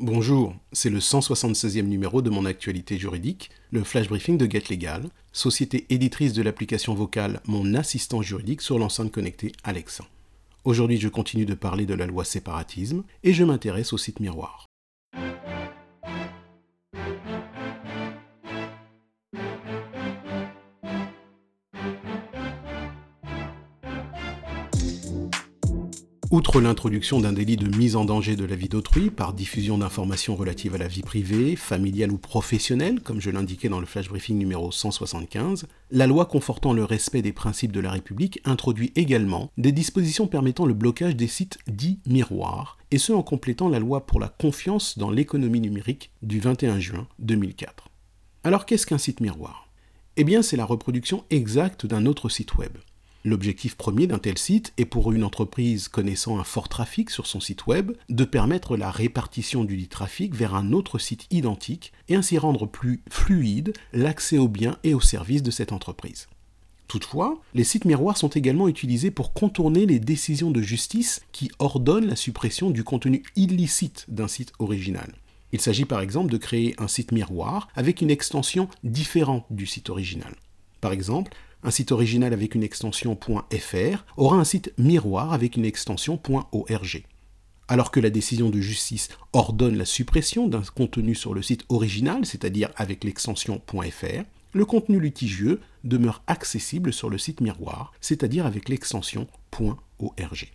Bonjour, c'est le 176e numéro de mon actualité juridique, le flash briefing de Get Legal, société éditrice de l'application vocale Mon assistant juridique sur l'enceinte connectée Alexa. Aujourd'hui, je continue de parler de la loi séparatisme et je m'intéresse au site miroir. Outre l'introduction d'un délit de mise en danger de la vie d'autrui par diffusion d'informations relatives à la vie privée, familiale ou professionnelle, comme je l'indiquais dans le flash briefing numéro 175, la loi confortant le respect des principes de la République introduit également des dispositions permettant le blocage des sites dits miroirs, et ce en complétant la loi pour la confiance dans l'économie numérique du 21 juin 2004. Alors qu'est-ce qu'un site miroir? Eh bien c'est la reproduction exacte d'un autre site web. L'objectif premier d'un tel site est pour une entreprise connaissant un fort trafic sur son site web de permettre la répartition du dit trafic vers un autre site identique et ainsi rendre plus fluide l'accès aux biens et aux services de cette entreprise. Toutefois, les sites miroirs sont également utilisés pour contourner les décisions de justice qui ordonnent la suppression du contenu illicite d'un site original. Il s'agit par exemple de créer un site miroir avec une extension différente du site original. Par exemple, un site original avec une extension .fr aura un site miroir avec une extension .org. Alors que la décision de justice ordonne la suppression d'un contenu sur le site original, c'est-à-dire avec l'extension .fr, le contenu litigieux demeure accessible sur le site miroir, c'est-à-dire avec l'extension .org.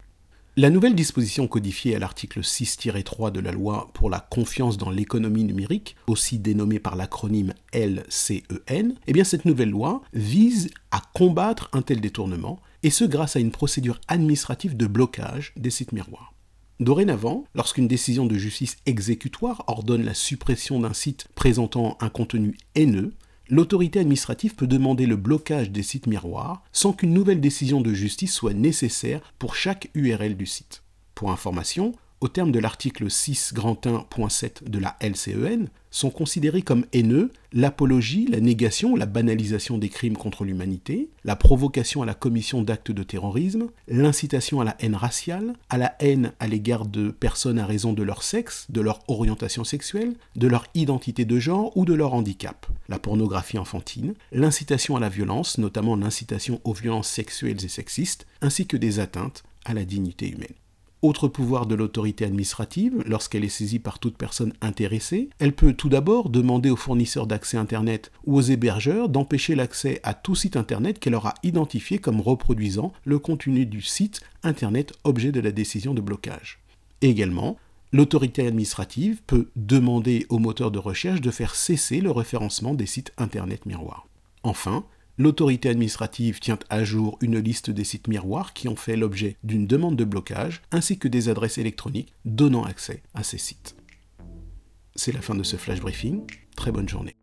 La nouvelle disposition codifiée à l'article 6-3 de la loi pour la confiance dans l'économie numérique, aussi dénommée par l'acronyme LCEN, eh bien cette nouvelle loi vise à combattre un tel détournement, et ce grâce à une procédure administrative de blocage des sites miroirs. Dorénavant, lorsqu'une décision de justice exécutoire ordonne la suppression d'un site présentant un contenu haineux, l'autorité administrative peut demander le blocage des sites miroirs sans qu'une nouvelle décision de justice soit nécessaire pour chaque URL du site. Pour information, au terme de l'article 6.1.7 de la LCEN, sont considérés comme haineux l'apologie, la négation, la banalisation des crimes contre l'humanité, la provocation à la commission d'actes de terrorisme, l'incitation à la haine raciale, à la haine à l'égard de personnes à raison de leur sexe, de leur orientation sexuelle, de leur identité de genre ou de leur handicap, la pornographie enfantine, l'incitation à la violence, notamment l'incitation aux violences sexuelles et sexistes, ainsi que des atteintes à la dignité humaine. Autre pouvoir de l'autorité administrative, lorsqu'elle est saisie par toute personne intéressée, elle peut tout d'abord demander aux fournisseurs d'accès Internet ou aux hébergeurs d'empêcher l'accès à tout site Internet qu'elle aura identifié comme reproduisant le contenu du site Internet objet de la décision de blocage. également, l'autorité administrative peut demander aux moteurs de recherche de faire cesser le référencement des sites Internet miroirs. Enfin, L'autorité administrative tient à jour une liste des sites miroirs qui ont fait l'objet d'une demande de blocage, ainsi que des adresses électroniques donnant accès à ces sites. C'est la fin de ce flash briefing. Très bonne journée.